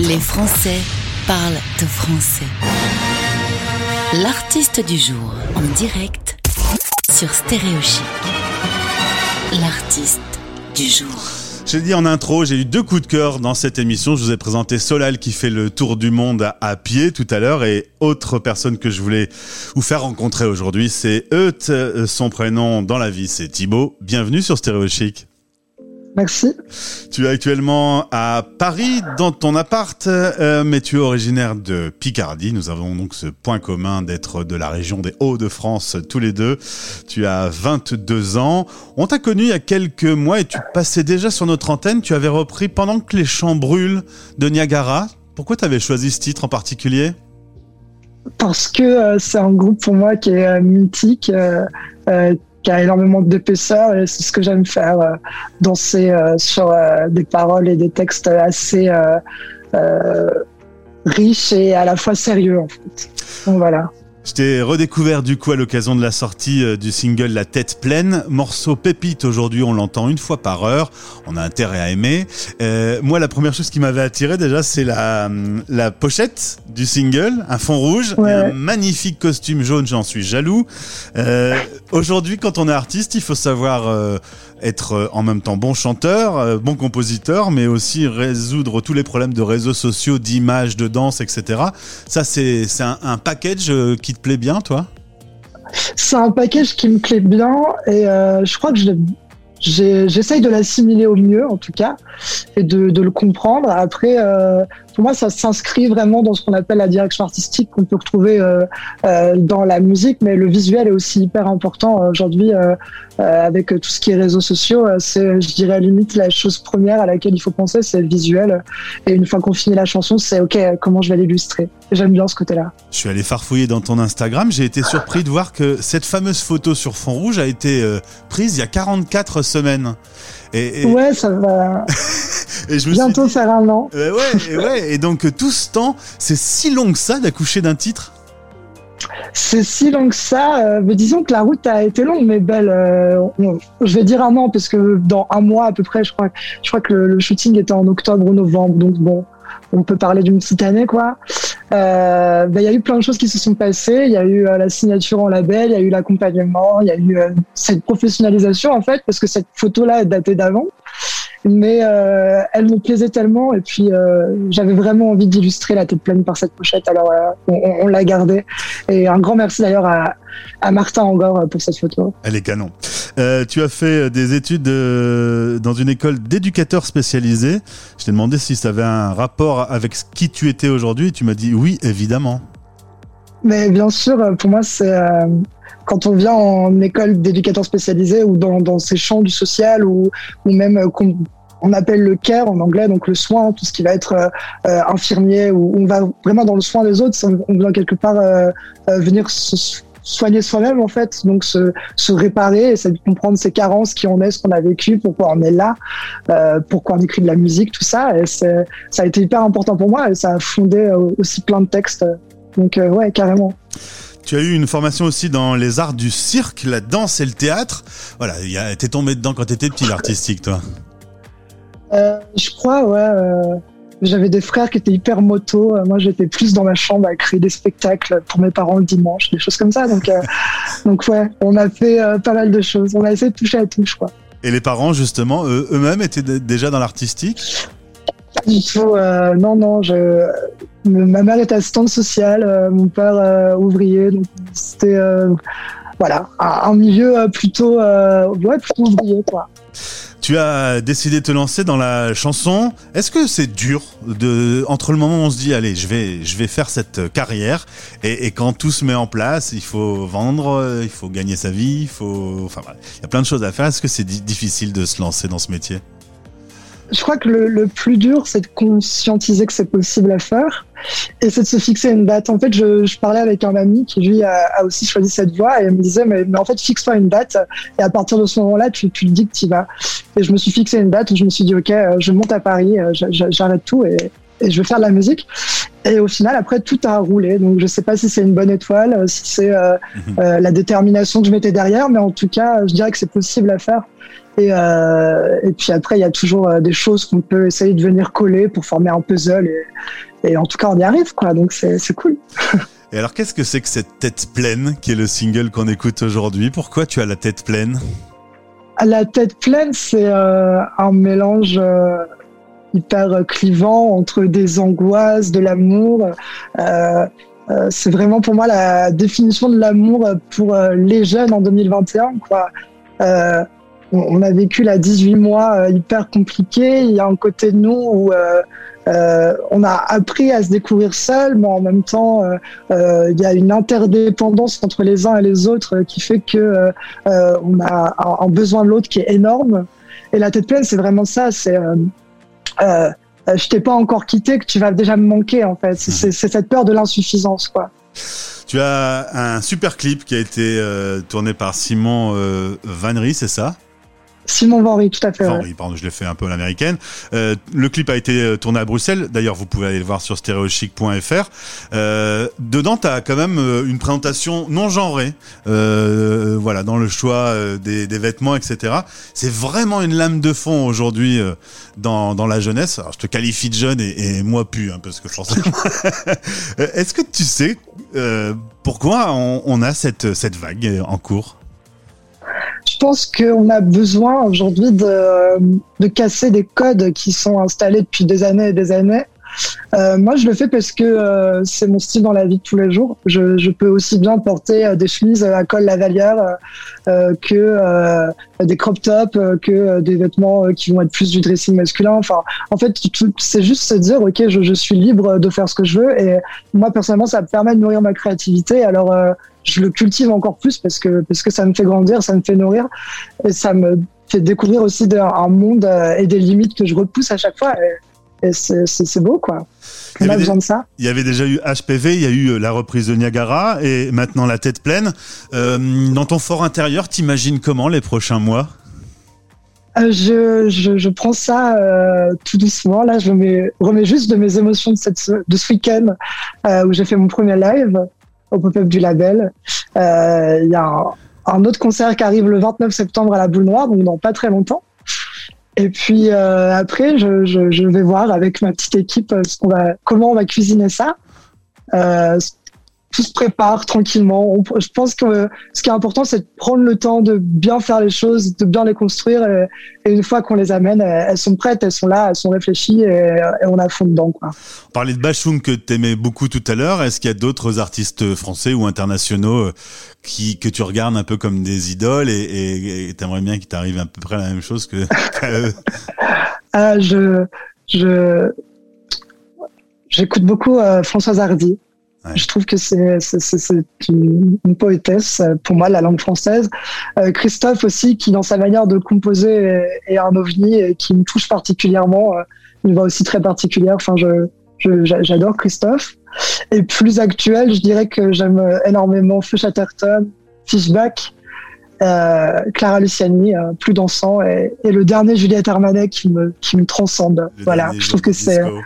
Les Français parlent de français. L'artiste du jour en direct sur Stéréochic. L'artiste du jour. J'ai dit en intro, j'ai eu deux coups de cœur dans cette émission. Je vous ai présenté Solal qui fait le tour du monde à, pied tout à l'heure et autre personne que je voulais vous faire rencontrer aujourd'hui, c'est Euth. Son prénom dans la vie, c'est Thibaut. Bienvenue sur Stéréo Chic. Merci. Tu es actuellement à Paris dans ton appart, euh, mais tu es originaire de Picardie. Nous avons donc ce point commun d'être de la région des Hauts-de-France tous les deux. Tu as 22 ans. On t'a connu il y a quelques mois et tu passais déjà sur notre antenne. Tu avais repris Pendant que les champs brûlent de Niagara. Pourquoi tu avais choisi ce titre en particulier? Parce que euh, c'est un groupe pour moi qui est euh, mythique qui a énormément d'épaisseur et c'est ce que j'aime faire, euh, danser euh, sur euh, des paroles et des textes assez riches et à la fois sérieux en fait. Donc voilà. Je t'ai redécouvert du coup à l'occasion de la sortie euh, du single La tête pleine. Morceau pépite aujourd'hui, on l'entend une fois par heure. On a intérêt à aimer. Euh, moi, la première chose qui m'avait attiré déjà, c'est la, la pochette du single, un fond rouge et un magnifique costume jaune. J'en suis jaloux. Euh, aujourd'hui, quand on est artiste, il faut savoir euh, être euh, en même temps bon chanteur, euh, bon compositeur, mais aussi résoudre tous les problèmes de réseaux sociaux, d'image, de danse, etc. Ça, c'est un, un package euh, plaît bien, toi C'est un package qui me plaît bien et je crois que je j'essaye de l'assimiler au mieux en tout cas et de, de le comprendre. Après, euh, pour moi, ça s'inscrit vraiment dans ce qu'on appelle la direction artistique qu'on peut retrouver euh, euh, dans la musique, mais le visuel est aussi hyper important aujourd'hui avec tout ce qui est réseaux sociaux. C'est, je dirais, limite la chose première à laquelle il faut penser, c'est le visuel. Et une fois qu'on finit la chanson, c'est ok, comment je vais l'illustrer? J'aime bien ce côté-là. Je suis allé farfouiller dans ton Instagram. J'ai été surpris de voir que cette fameuse photo sur fond rouge a été prise il y a 44 semaines. Et, Ouais, ça va. et je me Bientôt faire un an. ouais, et ouais. Et donc tout ce temps, c'est si long que ça d'accoucher d'un titre? C'est si long que ça. Euh, mais disons que la route a été longue, mais belle. Euh, je vais dire un an parce que dans un mois à peu près, je crois, je crois que le shooting était en octobre ou novembre. Donc bon, on peut parler d'une petite année, quoi. Euh, ben, il y a eu plein de choses qui se sont passées. Il y a eu euh, la signature en label, il y a eu l'accompagnement, il y a eu euh, cette professionnalisation, en fait, parce que cette photo-là est datée d'avant mais euh, elle me plaisait tellement et puis euh, j'avais vraiment envie d'illustrer la tête pleine par cette pochette alors euh, on, on l'a gardée et un grand merci d'ailleurs à, à, Martin Angor pour cette photo. Elle est canon. Euh, tu as fait des études dans une école d'éducateurs spécialisés. Je t'ai demandé si ça avait un rapport avec ce qui tu étais aujourd'hui et tu m'as dit oui évidemment. Mais bien sûr, pour moi c'est quand on vient en école d'éducateur spécialisé ou dans, ces champs du social ou, même euh, qu'on on appelle le care en anglais, donc le soin, tout ce qui va être euh, euh, infirmier, où on va vraiment dans le soin des autres, on doit quelque part venir se soigner soi-même en fait, donc se, réparer, essayer de comprendre ses carences, qui on est, ce qu'on a vécu, pourquoi on est là, pourquoi on écrit de la musique, tout ça. Ça a été hyper important pour moi et ça a fondé aussi plein de textes. Donc ouais, carrément. Tu as eu une formation aussi dans les arts du cirque, la danse et le théâtre. Voilà, t'es tombé dedans quand t'étais petit, l'artistique, toi euh, Je crois, ouais. Euh, j'avais des frères qui étaient hyper moto. Euh, moi, j'étais plus dans ma chambre à créer des spectacles pour mes parents le dimanche, des choses comme ça. Donc, donc ouais, on a fait pas mal de choses. On a essayé de toucher à tout, je crois. Et les parents, justement, eux-mêmes étaient déjà dans l'artistique? Du tout. Non, non, je, ma mère était assistante sociale, euh, mon père euh, ouvrier, donc c'était voilà un, milieu plutôt ouais plutôt ouvrier. Tu as décidé de te lancer dans la chanson. Est-ce que c'est dur de entre le moment où on se dit allez je vais je vais faire cette carrière et, et quand tout se met en place, il faut vendre, il faut gagner sa vie, il faut enfin il y a plein de choses à faire. Est-ce que c'est difficile de se lancer dans ce métier? Je crois que le, le plus dur, c'est de conscientiser que c'est possible à faire et c'est de se fixer une date. En fait, je, je parlais avec un ami qui, lui, a, a, aussi choisi cette voie et il me disait, mais, mais en fait, fixe-toi une date et à partir de ce moment-là, tu, tu dis que tu y vas. Et je me suis fixé une date où je me suis dit, OK, euh, je monte à Paris, euh, j'arrête tout et, et je vais faire de la musique. Et au final, après, tout a roulé. Donc, je sais pas si c'est une bonne étoile, si c'est euh, mhm. euh, la détermination que je mettais derrière, mais en tout cas, je dirais que c'est possible à faire. Et, euh, et puis après, il y a toujours euh, des choses qu'on peut essayer de venir coller pour former un puzzle. Et, et en tout cas, on y arrive, quoi. Donc c'est cool. Et alors, qu'est-ce que c'est que cette tête pleine, qui est le single qu'on écoute aujourd'hui? Pourquoi tu as la tête pleine? La tête pleine, c'est euh, un mélange euh, hyper clivant entre des angoisses, de l'amour. C'est vraiment pour moi la définition de l'amour pour les jeunes en 2021. Quoi. Euh, on a vécu là 18 mois hyper compliqués. Il y a un côté de nous où on a appris à se découvrir seul, mais en même temps, il y a une interdépendance entre les uns et les autres qui fait que on a un, besoin de l'autre qui est énorme. Et la tête pleine, c'est vraiment ça. C'est euh, je t'ai pas encore quitté que tu vas déjà me manquer en fait. C'est cette peur de l'insuffisance. Tu as un super clip qui a été euh, tourné par Simon euh, Vanry, c'est ça? Simon Vanry, tout à fait. Vanry, pardon, je l'ai fait un peu à l'américaine. Euh, le clip a été euh, tourné à Bruxelles. D'ailleurs, vous pouvez aller le voir sur stereochic.fr. Euh, dedans, tu as quand même euh, une présentation non genrée, euh, voilà, dans le choix des, des vêtements, etc. C'est vraiment une lame de fond aujourd'hui dans, dans la jeunesse. Alors, je te qualifie de jeune et, et moi plus, hein, parce que forcément. Est-ce que tu sais pourquoi on, on a cette, cette vague en cours? Je pense qu'on a besoin aujourd'hui de, casser des codes qui sont installés depuis des années et des années. Euh, moi, je le fais parce que euh, c'est mon style dans la vie de tous les jours. Je, peux aussi bien porter euh, des chemises à col lavalière que des crop tops, que des vêtements qui vont être plus du dressing masculin. Enfin, en fait, c'est juste se dire, ok, je, je, suis libre de faire ce que je veux. Et moi, personnellement, ça me permet de nourrir ma créativité. Alors, je le cultive encore plus parce que parce que ça me fait grandir, ça me fait nourrir et ça me fait découvrir aussi un monde et des limites que je repousse à chaque fois. Et, c'est beau, quoi. On a besoin de ça. Il y avait déjà eu HPV, il y a eu la reprise de Niagara et maintenant la tête pleine. Euh, dans ton fort intérieur, t'imagines comment les prochains mois? Euh, je, je, je, prends ça euh, tout doucement. Là, je me remets juste de mes émotions de, cette, de ce week-end euh, où j'ai fait mon premier live pop-up du label. Euh, il y a un, autre concert qui arrive le 29 septembre à la Boule Noire, donc dans pas très longtemps. Et puis euh, après, je, vais voir avec ma petite équipe euh, comment on va cuisiner ça. Euh, tout se prépare tranquillement. On, je pense que ce qui est important, c'est de prendre le temps de bien faire les choses, de bien les construire. Et, et une fois qu'on les amène, elles, sont prêtes, elles sont là, elles sont réfléchies et, et on a fond dedans. Quoi. On parlait de Bachung que tu aimais beaucoup tout à l'heure. Est-ce qu'il y a d'autres artistes français ou internationaux qui, que tu regardes un peu comme des idoles et tu aimerais bien qu'il t'arrive à peu près la même chose que eux? Euh, Je. je J'écoute beaucoup euh, Françoise Hardy. Je trouve que c'est une, une, poétesse pour moi la langue française. Euh, Christophe aussi, qui dans sa manière de composer est, est un ovni et qui me touche particulièrement. Euh, une voix aussi très particulière. Enfin, je j'adore Christophe. Et plus actuel, je dirais que j'aime énormément Feu Chatterton, Fishback, euh, Clara Luciani, euh, plus dansant, et, et, le dernier Juliette Armanet qui me, qui me transcende. Le voilà, je trouve que c'est euh,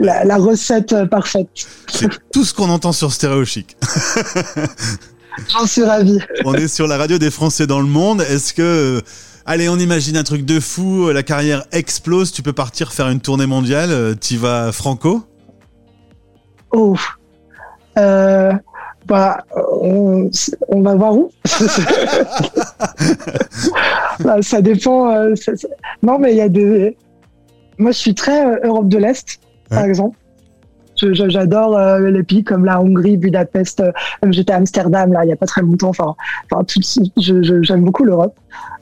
la, la, recette parfaite. C'est tout ce qu'on entend sur Stéréo Chic. J'en suis ravi. On est sur la radio des Français dans le monde. Est-ce que Allez, on imagine un truc de fou, la carrière explose, tu peux partir faire une tournée mondiale, tu vas franco? Oh, euh, bah, on, on, va voir où. bah, ça dépend. Euh, ça, ça... Non, mais il y a des. Moi, je suis très euh, Europe de l'Est, ouais. par exemple. J'adore euh, les pays comme la Hongrie, Budapest. Euh, J'étais à Amsterdam là, il y a pas très longtemps. Enfin, enfin j'aime beaucoup l'Europe.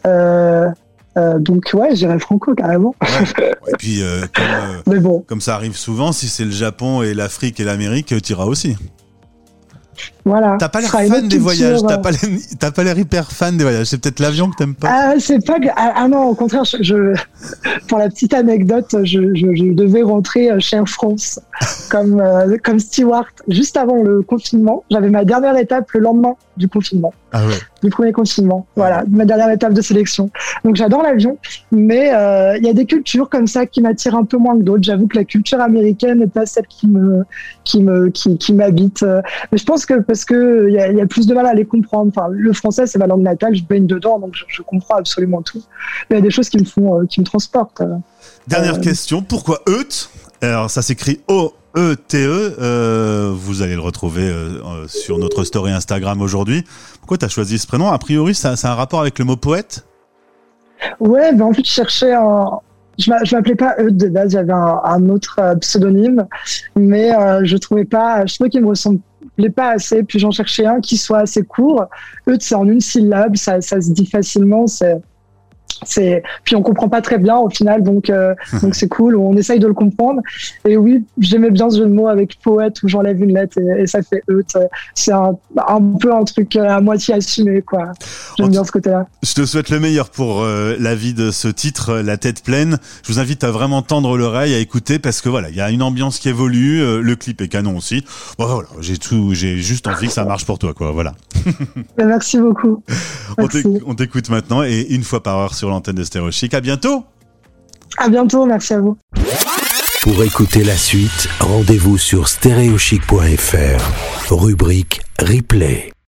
Euh, euh, donc ouais, j'irais franco carrément. Ouais. Et puis euh, comme, euh, bon. comme ça arrive souvent, si c'est le Japon et l'Afrique et l'Amérique, tu iras aussi. Voilà. T'as pas l'air fan des voyages, t'as pas l'air, pas l'air hyper fan des voyages. C'est peut-être l'avion que t'aimes pas. Ah, c'est pas que, ah, ah, non, au contraire, je, je, pour la petite anecdote, je, devais rentrer chez Air France comme, euh, comme steward juste avant le confinement. J'avais ma dernière étape le lendemain du confinement. Ah ouais. Du premier confinement. Voilà, ma dernière étape de sélection. Donc j'adore l'avion, mais euh, il y a des cultures comme ça qui m'attirent un peu moins que d'autres. J'avoue que la culture américaine n'est pas celle qui me qui me qui, qui m'habite. Mais je pense que parce que il y a, y a, plus de mal à les comprendre. Enfin, le français c'est ma langue natale, je baigne dedans, donc je, je comprends absolument tout. Mais il y a des choses qui me font euh, qui me transportent. Dernière euh... question, pourquoi Eut? Alors ça s'écrit O E-T-E, euh, vous allez le retrouver euh, sur notre story Instagram aujourd'hui. Pourquoi tu as choisi ce prénom? A priori, ça, ça, a un rapport avec le mot poète? Ouais, ben en fait, je cherchais un. Je m'appelais pas Eudes de base, j'avais un, un, autre euh, pseudonyme, mais euh, je trouvais pas, je trouvais qu'il me ressemblait pas assez. Puis j'en cherchais un qui soit assez court. Eudes, c'est en une syllabe, ça, ça se dit facilement. C'est c'est puis on comprend pas très bien au final donc euh, donc c'est cool. On essaye de le comprendre. Et oui j'aimais bien ce jeu de mots avec poète où j'enlève une lettre et, et ça fait eut c'est un, un, peu un truc à moitié assumé quoi. J'aime bien ce côté là je te souhaite le meilleur pour euh, la vie de ce titre la tête pleine. Je vous invite à vraiment tendre l'oreille à écouter parce que voilà il y a une ambiance qui évolue euh, le clip est canon aussi. Bon, voilà j'ai tout j'ai juste envie que ça marche pour toi quoi voilà. Merci beaucoup. Merci. on t'écoute maintenant et une fois par heure sur l'antenne de Stéréo Chic. À bientôt. À bientôt, merci à vous. Pour écouter la suite, rendez-vous sur stéréochic.fr, rubrique replay.